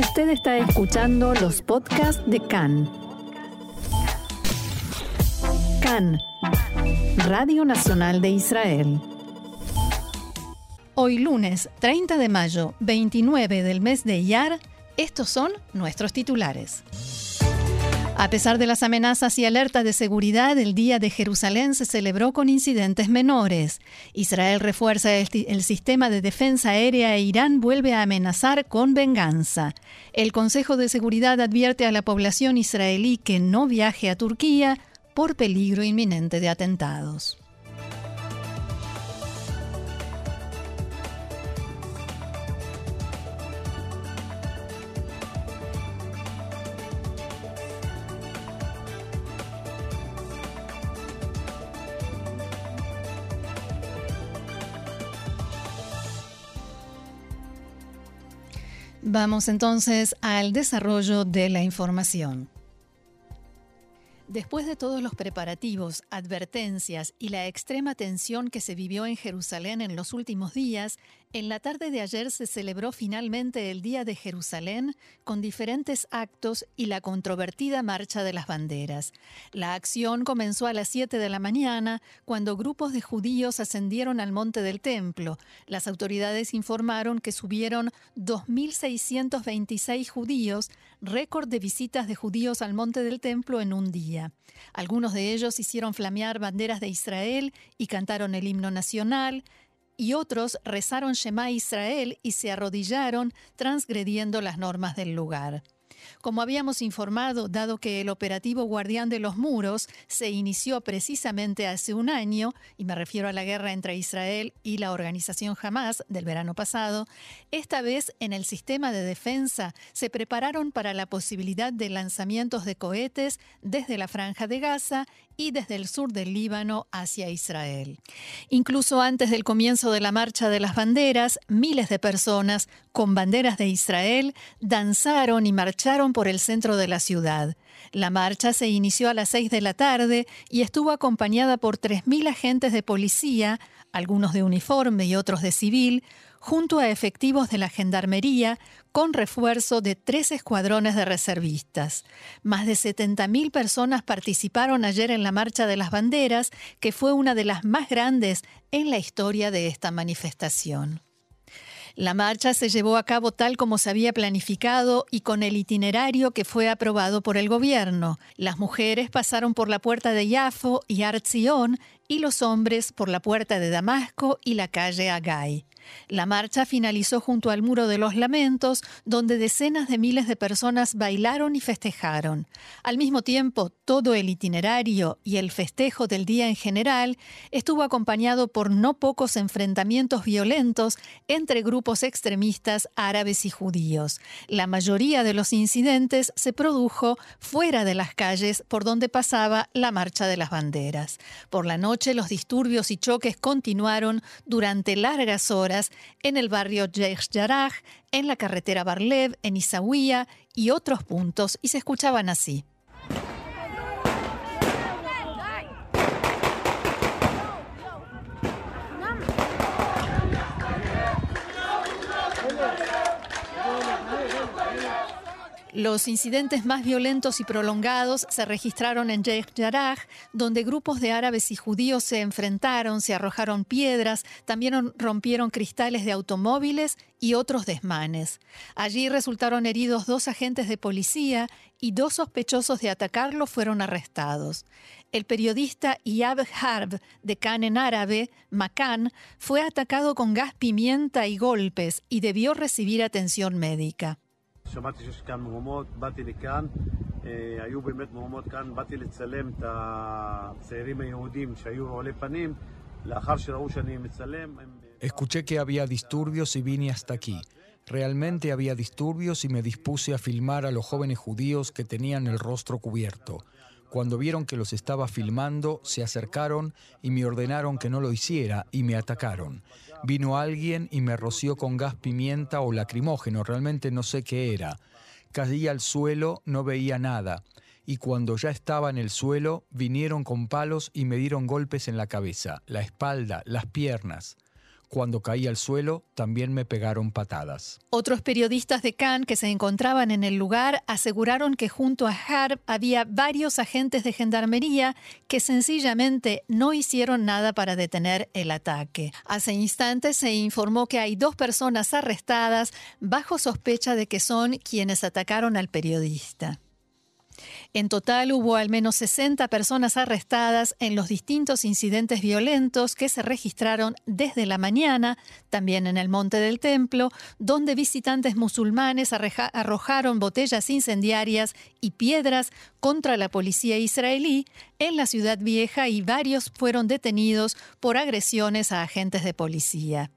Usted está escuchando los podcasts de CAN. CAN, Radio Nacional de Israel. Hoy lunes 30 de mayo, 29 del mes de Iyar, estos son nuestros titulares. A pesar de las amenazas y alertas de seguridad, el Día de Jerusalén se celebró con incidentes menores. Israel refuerza el, el, sistema de defensa aérea e Irán vuelve a amenazar con venganza. El Consejo de Seguridad advierte a la población israelí que no viaje a Turquía por peligro inminente de atentados. Vamos entonces al desarrollo de la información. Después de todos los preparativos, advertencias y la extrema tensión que se vivió en Jerusalén en los últimos días, en la tarde de ayer se celebró finalmente el Día de Jerusalén con diferentes actos y la controvertida Marcha de las Banderas. La acción comenzó a las 7 de la mañana, cuando grupos de judíos ascendieron al monte del templo. Las autoridades informaron que subieron 2.626 judíos, récord de visitas de judíos al monte del templo en un día. Algunos de ellos hicieron flamear banderas de Israel y cantaron el himno nacional, y otros rezaron Shema Israel y se arrodillaron transgrediendo las normas del lugar. Como habíamos informado, dado que el operativo Guardián de los Muros se inició precisamente hace un año, y me refiero a la guerra entre Israel y la organización Hamas del verano pasado, esta vez en el sistema de defensa se prepararon para la posibilidad de lanzamientos de cohetes desde la franja de Gaza y desde el sur del Líbano hacia Israel. Incluso antes del comienzo de la Marcha de las Banderas, miles de personas con banderas de Israel danzaron y marcharon por el centro de la ciudad. La marcha se inició a las 6 de la tarde y estuvo acompañada por 3.000 agentes de policía, algunos de uniforme y otros de civil, junto a efectivos de la Gendarmería, con refuerzo de tres escuadrones de reservistas. Más de 70.000 personas participaron ayer en la Marcha de las Banderas, que fue una de las más grandes en la historia de esta manifestación. La marcha se llevó a cabo tal como se había planificado y con el itinerario que fue aprobado por el gobierno. Las mujeres pasaron por la puerta de Yafo y Arzion y los hombres por la puerta de Damasco y la calle Agay. La marcha finalizó junto al Muro de los Lamentos, donde decenas de miles de personas bailaron y festejaron. Al mismo tiempo, todo el itinerario y el festejo del día en general estuvo acompañado por no pocos enfrentamientos violentos entre grupos extremistas árabes y judíos. La mayoría de los incidentes se produjo fuera de las calles por donde pasaba la marcha de las banderas. Por la noche los disturbios y choques continuaron durante largas horas en el barrio Yesh Yaraj, en la carretera Barlev, en Isaouia y otros puntos, y se escuchaban así. Los incidentes más violentos y prolongados se registraron en Sheikh Jarrah, donde grupos de árabes y judíos se enfrentaron, se arrojaron piedras, también rompieron cristales de automóviles y otros desmanes. Allí resultaron heridos dos agentes de policía y dos sospechosos de atacarlo fueron arrestados. El periodista Yab Harb de Cannes en árabe, Macan, fue atacado con gas pimienta y golpes y debió recibir atención médica. שמעתי שיש כאן מהומות, באתי לכאן, היו באמת מהומות כאן, באתי לצלם את הצעירים היהודים שהיו רעולי פנים, לאחר שראו שאני מצלם. Escuché que había disturbios y vine hasta aquí. Realmente había disturbios y me dispuse a filmar a los jóvenes judíos que tenían el rostro cubierto. Cuando vieron que los estaba filmando, se acercaron y me ordenaron que no lo hiciera y me atacaron. Vino alguien y me roció con gas pimienta o lacrimógeno, realmente no sé qué era. Caí al suelo, no veía nada. Y cuando ya estaba en el suelo, vinieron con palos y me dieron golpes en la cabeza, la espalda, las piernas. Cuando caí al suelo, también me pegaron patadas. Otros periodistas de Cannes que se encontraban en el lugar aseguraron que junto a Harb había varios agentes de gendarmería que sencillamente no hicieron nada para detener el ataque. Hace instantes se informó que hay dos personas arrestadas bajo sospecha de que son quienes atacaron al periodista. En total hubo al menos 60 personas arrestadas en los distintos incidentes violentos que se registraron desde la mañana, también en el Monte del Templo, donde visitantes musulmanes arrojaron botellas incendiarias y piedras contra la policía israelí en la ciudad vieja y varios fueron detenidos por agresiones a agentes de policía.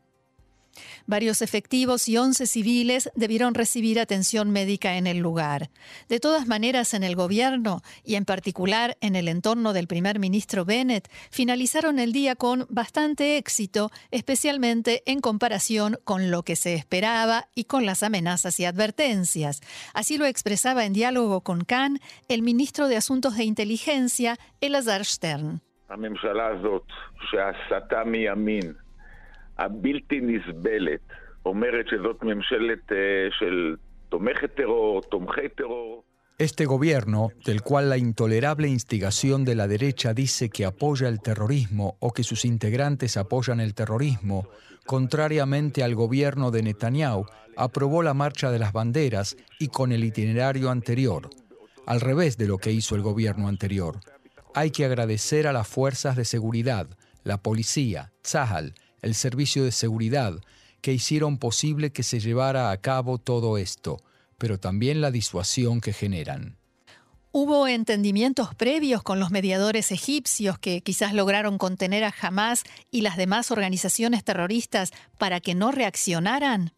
Varios efectivos y 11 civiles debieron recibir atención médica en el lugar. De todas maneras, en el gobierno y en particular en el entorno del primer ministro Bennett, finalizaron el día con bastante éxito, especialmente en comparación con lo que se esperaba y con las amenazas y advertencias. Así lo expresaba en diálogo con Khan el ministro de Asuntos de Inteligencia, Elazar Stern. Este gobierno, del cual la intolerable instigación de la derecha dice que apoya el terrorismo o que sus integrantes apoyan el terrorismo, contrariamente al gobierno de Netanyahu, aprobó la marcha de las banderas y con el itinerario anterior, al revés de lo que hizo el gobierno anterior. Hay que agradecer a las fuerzas de seguridad, la policía, Tzahal, el servicio de seguridad, que hicieron posible que se llevara a cabo todo esto, pero también la disuasión que generan. ¿Hubo entendimientos previos con los mediadores egipcios que quizás lograron contener a Hamas y las demás organizaciones terroristas para que no reaccionaran?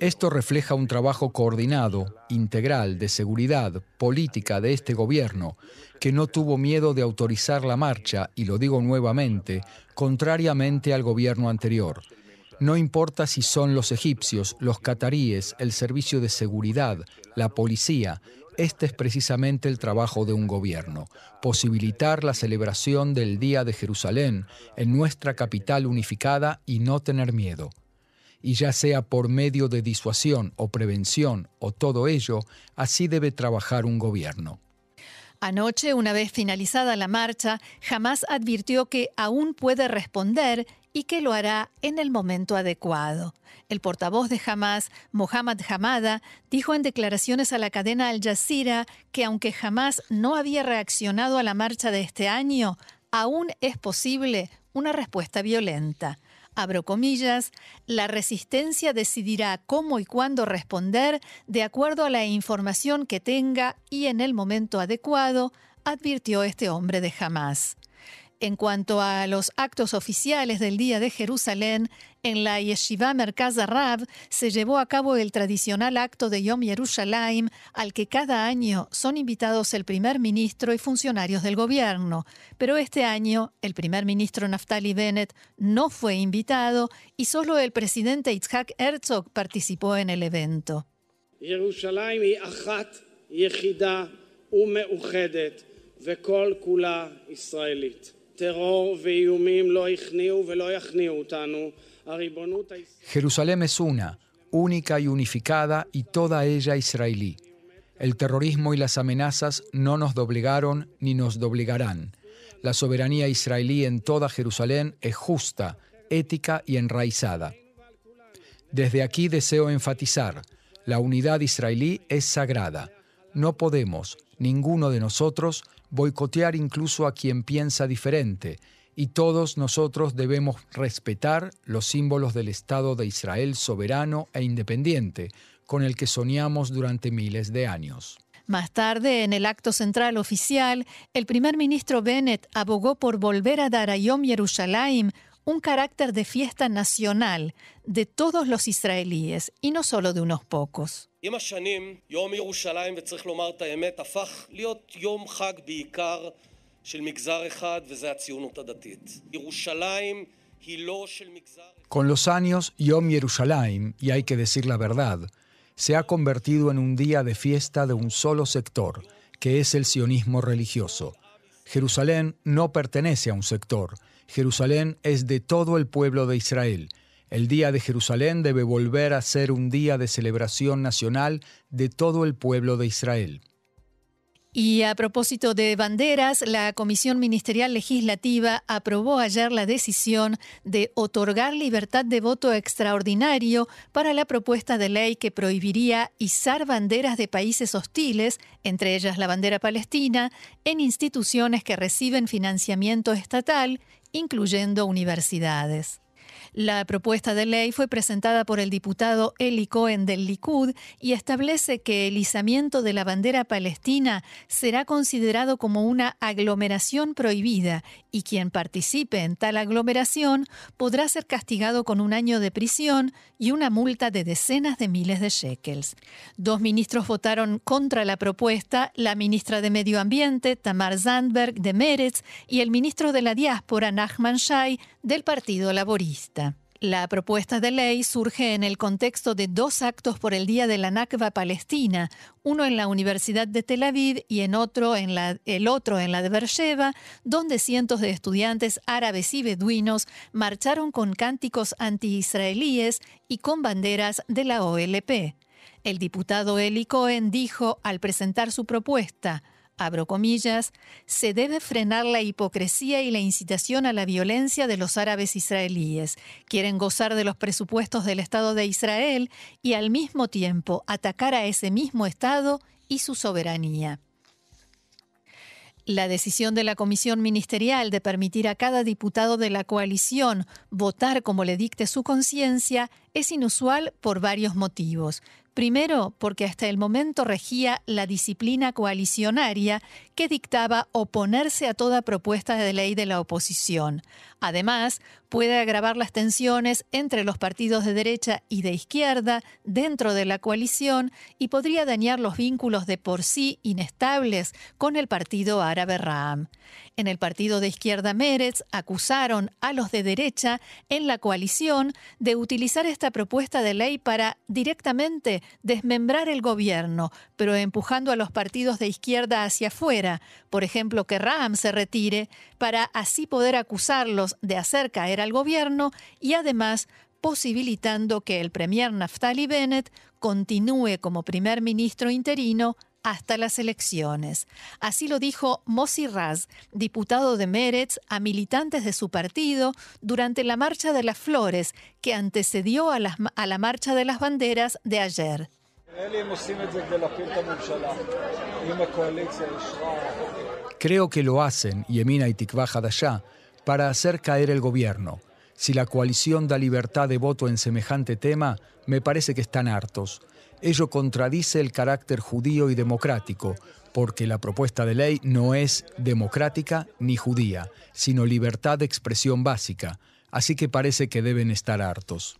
Esto refleja un trabajo coordinado, integral, de seguridad política de este gobierno, que no tuvo miedo de autorizar la marcha, y lo digo nuevamente, contrariamente al gobierno anterior. No importa si son los egipcios, los cataríes, el servicio de seguridad, la policía, este es precisamente el trabajo de un gobierno, posibilitar la celebración del Día de Jerusalén en nuestra capital unificada y no tener miedo. Y ya sea por medio de disuasión o prevención o todo ello, así debe trabajar un gobierno. Anoche, una vez finalizada la marcha, jamás advirtió que aún puede responder y que lo hará en el momento adecuado. El portavoz de Hamas, Mohammad Hamada, dijo en declaraciones a la cadena Al Jazeera que aunque Hamas no había reaccionado a la marcha de este año, aún es posible una respuesta violenta. Abro comillas, la resistencia decidirá cómo y cuándo responder de acuerdo a la información que tenga y en el momento adecuado, advirtió este hombre de Hamas. En cuanto a los actos oficiales del Día de Jerusalén, en la Yeshiva Merkaz Arab se llevó a cabo el tradicional acto de Yom Yerushalayim, al que cada año son invitados el primer ministro y funcionarios del gobierno. Pero este año, el primer ministro Naftali Bennett no fue invitado y solo el presidente Itzhak Herzog participó en el evento. Jerusalén es una, única y unificada y toda ella israelí. El terrorismo y las amenazas no nos doblegaron ni nos doblegarán. La soberanía israelí en toda Jerusalén es justa, ética y enraizada. Desde aquí deseo enfatizar, la unidad israelí es sagrada. No podemos, ninguno de nosotros, boicotear incluso a quien piensa diferente, y todos nosotros debemos respetar los símbolos del Estado de Israel soberano e independiente, con el que soñamos durante miles de años. Más tarde, en el acto central oficial, el primer ministro Bennett abogó por volver a dar a Yom Yerushalayim un carácter de fiesta nacional de todos los israelíes y no solo de unos pocos. Con los años, Yom Yerushalayim, y hay que decir la verdad, se ha convertido en un día de fiesta de un solo sector, que es el sionismo religioso. Jerusalén no pertenece a un sector, Jerusalén es de todo el pueblo de Israel. El Día de Jerusalén debe volver a ser un día de celebración nacional de todo el pueblo de Israel. Y a propósito de banderas, la Comisión Ministerial Legislativa aprobó ayer la decisión de otorgar libertad de voto extraordinario para la propuesta de ley que prohibiría izar banderas de países hostiles, entre ellas la bandera palestina, en instituciones que reciben financiamiento estatal, incluyendo universidades. La propuesta de ley fue presentada por el diputado Eli Cohen del Likud y establece que el izamiento de la bandera palestina será considerado como una aglomeración prohibida y quien participe en tal aglomeración podrá ser castigado con un año de prisión y una multa de decenas de miles de shekels. Dos ministros votaron contra la propuesta, la ministra de Medio Ambiente, Tamar Zandberg, de Meretz, y el ministro de la Diáspora, Nachman Shai, del Partido Laborista. La propuesta de ley surge en el contexto de dos actos por el Día de la Nakba Palestina, uno en la Universidad de Tel Aviv y en otro en el otro en la de Beersheba, donde cientos de estudiantes árabes y beduinos marcharon con cánticos anti-israelíes y con banderas de la OLP. El diputado Eli Cohen dijo al presentar su propuesta, abro se debe frenar la hipocresía y la incitación a la violencia de los árabes israelíes. Quieren gozar de los presupuestos del Estado de Israel y al mismo tiempo atacar a ese mismo Estado y su soberanía. La decisión de la Comisión Ministerial de permitir a cada diputado de la coalición votar como le dicte su conciencia es inusual por varios motivos. Primero, porque hasta el momento regía la disciplina coalicionaria que dictaba oponerse a toda propuesta de ley de la oposición. Además, puede agravar las tensiones entre los partidos de derecha y de izquierda dentro de la coalición y podría dañar los vínculos de por sí inestables con el partido árabe Ram. En el partido de izquierda Meretz acusaron a los de derecha en la coalición de utilizar esta propuesta de ley para directamente desmembrar el gobierno, pero empujando a los partidos de izquierda hacia afuera, por ejemplo, que Ram se retire, para así poder acusarlos de hacer caer al gobierno y además posibilitando que el premier Naftali Bennett continúe como primer ministro interino hasta las elecciones. Así lo dijo Mossi Raz, diputado de Meretz, a militantes de su partido durante la Marcha de las Flores, que antecedió a la, Marcha de las Banderas de ayer. Creo que lo hacen, Yemina y Tikva allá para hacer caer el gobierno. Si la coalición da libertad de voto en semejante tema, me parece que están hartos. Ello contradice el carácter judío y democrático, porque la propuesta de ley no es democrática ni judía, sino libertad de expresión básica, así que parece que deben estar hartos.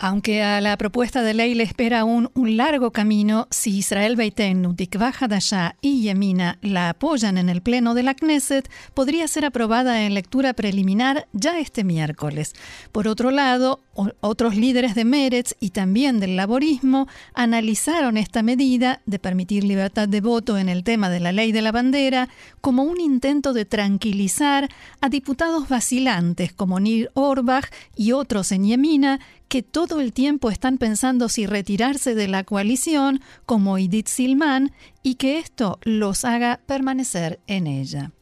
Aunque a la propuesta de ley le espera aún un largo camino, si Israel Beitenu, Tikva Hadashah y Yemina la apoyan en el Pleno de la Knesset, podría ser aprobada en lectura preliminar ya este miércoles. Por otro lado, otros líderes de Meretz y también del laborismo analizaron esta medida de permitir libertad de voto en el tema de la ley de la bandera como un intento de tranquilizar a diputados vacilantes como Nir Orbach y otros en Yemina que todo el tiempo están pensando si retirarse de la coalición, como Edith Silman, y que esto los haga permanecer en ella.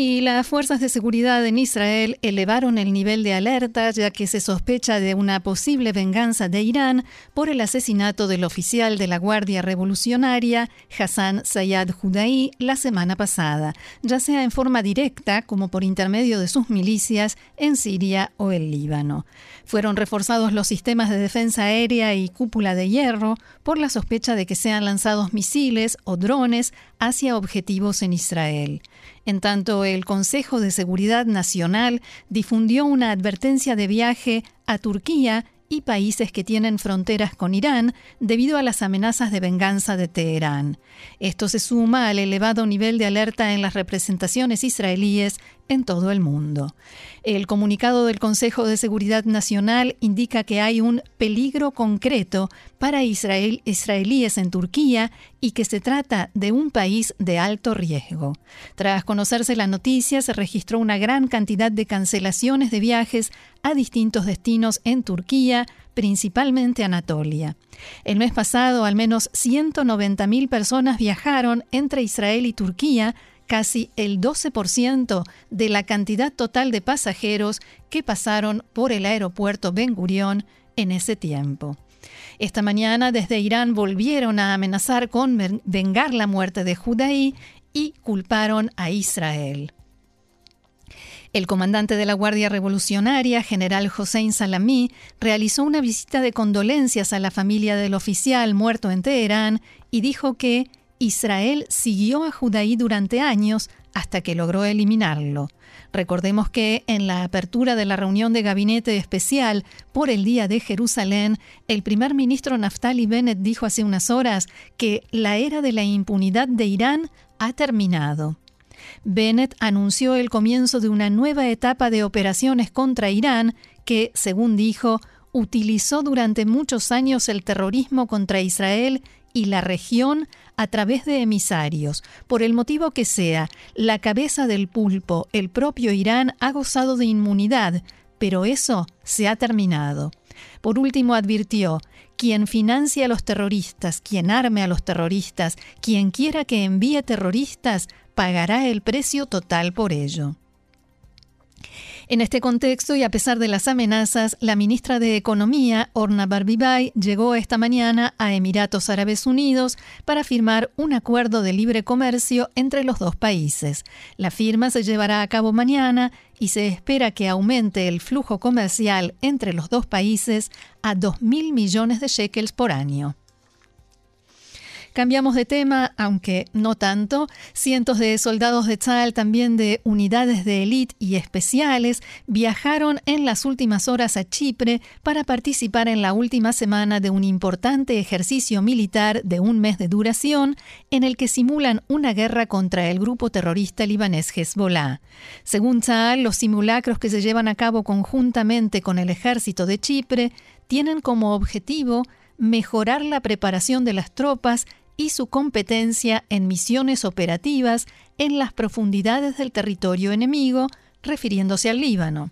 Y las fuerzas de seguridad en Israel elevaron el nivel de alerta ya que se sospecha de una posible venganza de Irán por el asesinato del oficial de la Guardia Revolucionaria Hassan Sayad Judaí la semana pasada, ya sea en forma directa como por intermedio de sus milicias en Siria o el Líbano. Fueron reforzados los sistemas de defensa aérea y cúpula de hierro por la sospecha de que sean lanzados misiles o drones hacia objetivos en Israel. En tanto, el Consejo de Seguridad Nacional difundió una advertencia de viaje a Turquía y países que tienen fronteras con Irán debido a las amenazas de venganza de Teherán. Esto se suma al elevado nivel de alerta en las representaciones israelíes en todo el mundo. El comunicado del Consejo de Seguridad Nacional indica que hay un peligro concreto para Israel, israelíes en Turquía y que se trata de un país de alto riesgo. Tras conocerse la noticia, se registró una gran cantidad de cancelaciones de viajes a distintos destinos en Turquía, principalmente Anatolia. El mes pasado, al menos 190.000 personas viajaron entre Israel y Turquía, casi el 12% de la cantidad total de pasajeros que pasaron por el aeropuerto Ben Gurión en ese tiempo. Esta mañana desde Irán volvieron a amenazar con vengar la muerte de Judaí y culparon a Israel. El comandante de la Guardia Revolucionaria, general Hossein Salami, realizó una visita de condolencias a la familia del oficial muerto en Teherán y dijo que Israel siguió a Judaí durante años hasta que logró eliminarlo. Recordemos que en la apertura de la reunión de gabinete especial por el Día de Jerusalén, el primer ministro Naftali Bennett dijo hace unas horas que la era de la impunidad de Irán ha terminado. Bennett anunció el comienzo de una nueva etapa de operaciones contra Irán que, según dijo, utilizó durante muchos años el terrorismo contra Israel y la región a través de emisarios. Por el motivo que sea, la cabeza del pulpo, el propio Irán, ha gozado de inmunidad, pero eso se ha terminado. Por último, advirtió, quien financie a los terroristas, quien arme a los terroristas, quien quiera que envíe terroristas, pagará el precio total por ello. En este contexto y a pesar de las amenazas, la ministra de Economía, Orna Barbibay, llegó esta mañana a Emiratos Árabes Unidos para firmar un acuerdo de libre comercio entre los dos países. La firma se llevará a cabo mañana y se espera que aumente el flujo comercial entre los dos países a 2.000 millones de shekels por año. Cambiamos de tema, aunque no tanto. Cientos de soldados de Tzal, también de unidades de élite y especiales, viajaron en las últimas horas a Chipre para participar en la última semana de un importante ejercicio militar de un mes de duración en el que simulan una guerra contra el grupo terrorista libanés Hezbollah. Según Tzal, los simulacros que se llevan a cabo conjuntamente con el ejército de Chipre tienen como objetivo mejorar la preparación de las tropas y su competencia en misiones operativas en las profundidades del territorio enemigo, refiriéndose al Líbano.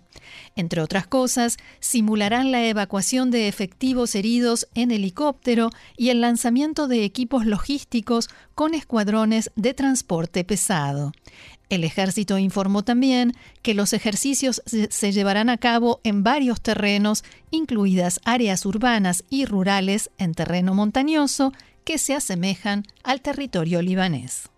Entre otras cosas, simularán la evacuación de efectivos heridos en helicóptero y el lanzamiento de equipos logísticos con escuadrones de transporte pesado. El ejército informó también que los ejercicios se llevarán a cabo en varios terrenos, incluidas áreas urbanas y rurales en terreno montañoso que se asemejan al territorio libanés.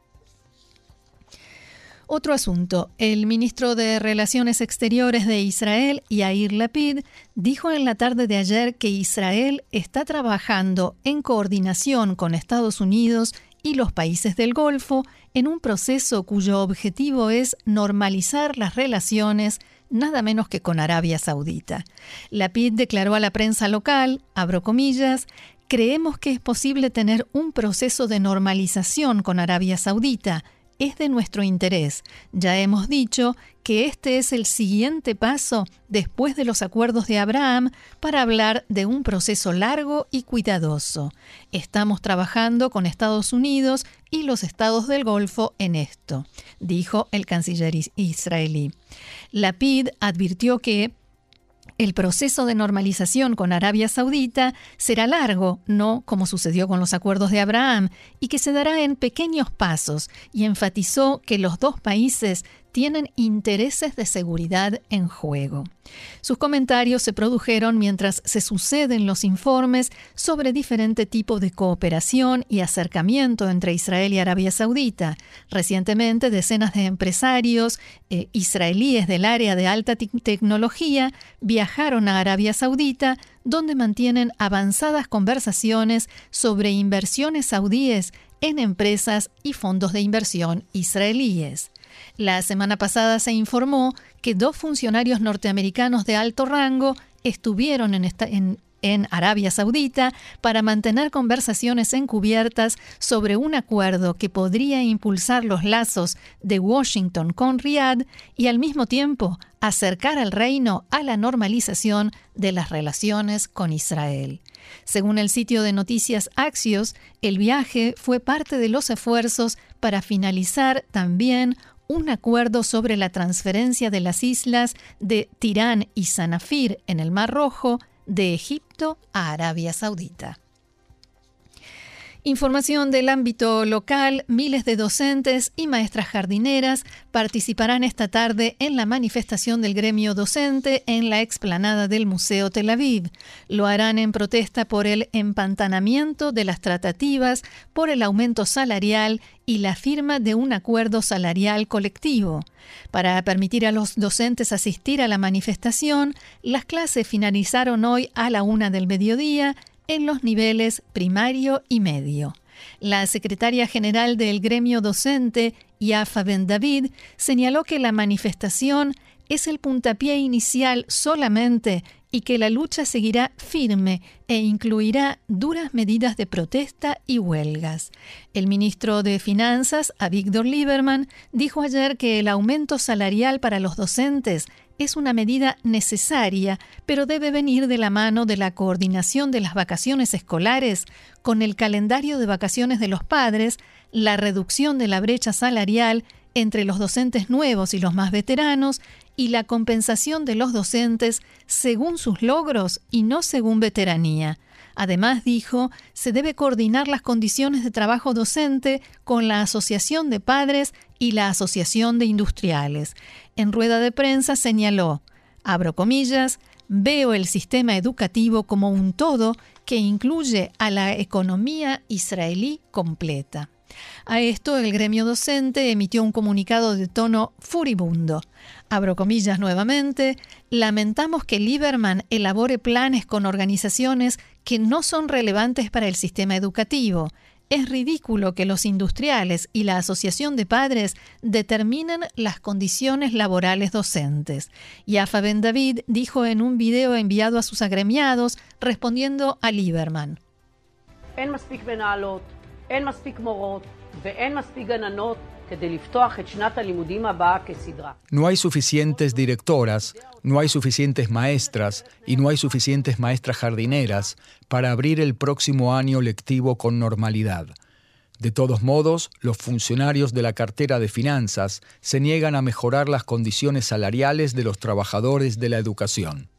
Otro asunto. El ministro de Relaciones Exteriores de Israel, Yair Lapid, dijo en la tarde de ayer que Israel está trabajando en coordinación con Estados Unidos y los países del Golfo en un proceso cuyo objetivo es normalizar las relaciones nada menos que con Arabia Saudita. Lapid declaró a la prensa local, abro comillas, creemos que es posible tener un proceso de normalización con Arabia Saudita. Es de nuestro interés. Ya hemos dicho que este es el siguiente paso después de los acuerdos de Abraham para hablar de un proceso largo y cuidadoso. Estamos trabajando con Estados Unidos y los estados del Golfo en esto, dijo el canciller israelí. Lapid advirtió que el proceso de normalización con Arabia Saudita será largo, no como sucedió con los acuerdos de Abraham, y que se dará en pequeños pasos, y enfatizó que los dos países tienen intereses de seguridad en juego. Sus comentarios se produjeron mientras se suceden los informes sobre diferente tipo de cooperación y acercamiento entre Israel y Arabia Saudita. Recientemente, decenas de empresarios eh, israelíes del área de alta tecnología viajaron a Arabia Saudita, donde mantienen avanzadas conversaciones sobre inversiones saudíes en empresas y fondos de inversión israelíes. La semana pasada se informó que dos funcionarios norteamericanos de alto rango estuvieron en, Arabia Saudita para mantener conversaciones encubiertas sobre un acuerdo que podría impulsar los lazos de Washington con Riad y al mismo tiempo acercar al reino a la normalización de las relaciones con Israel. Según el sitio de noticias Axios, el viaje fue parte de los esfuerzos para finalizar también un acuerdo sobre la transferencia de las islas de Tirán y Sanafir en el Mar Rojo de Egipto a Arabia Saudita. Información del ámbito local, miles de docentes y maestras jardineras participarán esta tarde en la manifestación del gremio docente en la explanada del Museo Tel Aviv. Lo harán en protesta por el empantanamiento de las tratativas, por el aumento salarial y la firma de un acuerdo salarial colectivo. Para permitir a los docentes asistir a la manifestación, las clases finalizaron hoy a la una del mediodía en los niveles primario y medio. La secretaria general del gremio docente, Yafa Ben David, señaló que la manifestación es el puntapié inicial solamente y que la lucha seguirá firme e incluirá duras medidas de protesta y huelgas. El ministro de Finanzas, Avigdor Lieberman, dijo ayer que el aumento salarial para los docentes es una medida necesaria, pero debe venir de la mano de la coordinación de las vacaciones escolares con el calendario de vacaciones de los padres, la reducción de la brecha salarial entre los docentes nuevos y los más veteranos y la compensación de los docentes según sus logros y no según veteranía. Además, dijo, se debe coordinar las condiciones de trabajo docente con la Asociación de Padres y la Asociación de Industriales. En rueda de prensa señaló, abro comillas, veo el sistema educativo como un todo que incluye a la economía israelí completa. A esto el gremio docente emitió un comunicado de tono furibundo. Abro comillas nuevamente, lamentamos que Lieberman elabore planes con organizaciones que no son relevantes para el sistema educativo. Es ridículo que los industriales y la Asociación de Padres determinen las condiciones laborales docentes. Yafa Ben David dijo en un video enviado a sus agremiados respondiendo a Lieberman. No hay suficientes directoras, no hay suficientes maestras y no hay suficientes maestras jardineras para abrir el próximo año lectivo con normalidad. De todos modos, los funcionarios de la cartera de finanzas se niegan a mejorar las condiciones salariales de los trabajadores de la educación.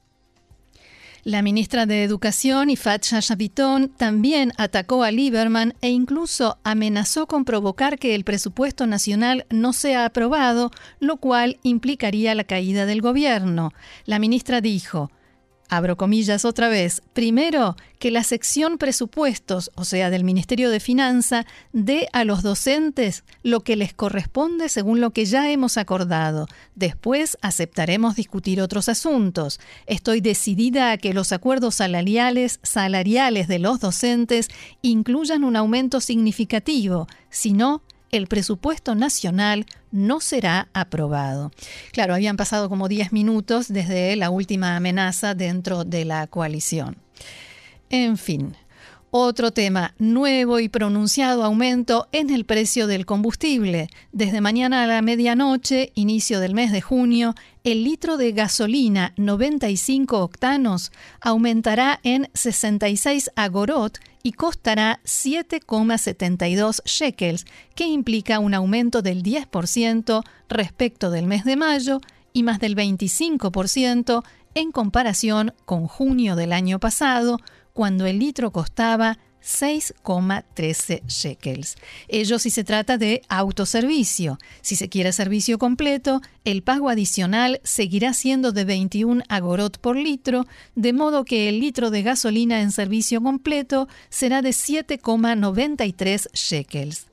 La ministra de Educación, Ifat Shashaviton, también atacó a Lieberman e incluso amenazó con provocar que el presupuesto nacional no sea aprobado, lo cual implicaría la caída del gobierno. La ministra dijo, abro comillas otra vez, primero, que la sección presupuestos, o sea, del Ministerio de Finanza, dé a los docentes lo que les corresponde según lo que ya hemos acordado. Después aceptaremos discutir otros asuntos. Estoy decidida a que los acuerdos salariales, salariales de los docentes incluyan un aumento significativo, si no, el presupuesto nacional no será aprobado. Claro, habían pasado como 10 minutos desde la última amenaza dentro de la coalición. En fin, otro tema, nuevo y pronunciado aumento en el precio del combustible. Desde mañana a la medianoche, inicio del mes de junio, el litro de gasolina 95 octanos aumentará en 66 agorot y costará 7,72 shekels, que implica un aumento del 10% respecto del mes de mayo y más del 25% en comparación con junio del año pasado, cuando el litro costaba 6,13 shekels. Ello si se trata de autoservicio. Si se quiere servicio completo, el pago adicional seguirá siendo de 21 agorot por litro, de modo que el litro de gasolina en servicio completo será de 7,93 shekels.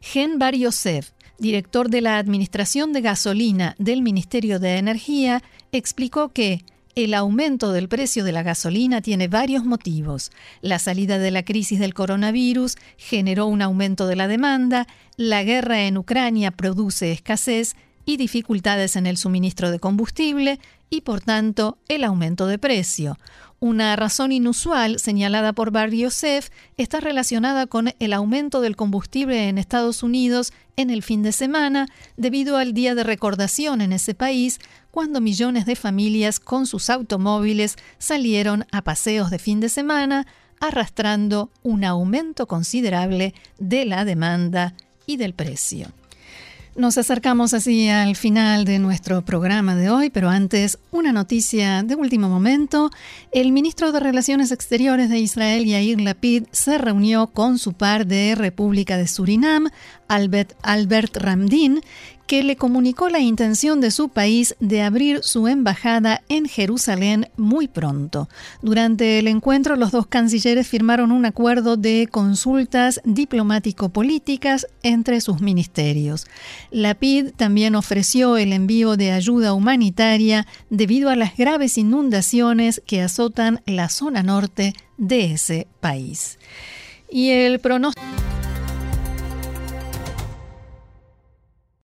Gen Bar Yosef, director de la Administración de Gasolina del Ministerio de Energía, explicó que el aumento del precio de la gasolina tiene varios motivos. La salida de la crisis del coronavirus generó un aumento de la demanda, la guerra en Ucrania produce escasez y dificultades en el suministro de combustible, y por tanto el aumento de precio. Una razón inusual señalada por Bar Yosef está relacionada con el aumento del combustible en Estados Unidos en el fin de semana debido al día de recordación en ese país cuando millones de familias con sus automóviles salieron a paseos de fin de semana arrastrando un aumento considerable de la demanda y del precio. Nos acercamos así al final de nuestro programa de hoy, pero antes una noticia de último momento. El ministro de Relaciones Exteriores de Israel, Yair Lapid, se reunió con su par de República de Surinam, Albert, Albert Ramdin, que le comunicó la intención de su país de abrir su embajada en Jerusalén muy pronto. Durante el encuentro, los dos cancilleres firmaron un acuerdo de consultas diplomático-políticas entre sus ministerios. La PID también ofreció el envío de ayuda humanitaria debido a las graves inundaciones que azotan la zona norte de ese país. Y el pronóstico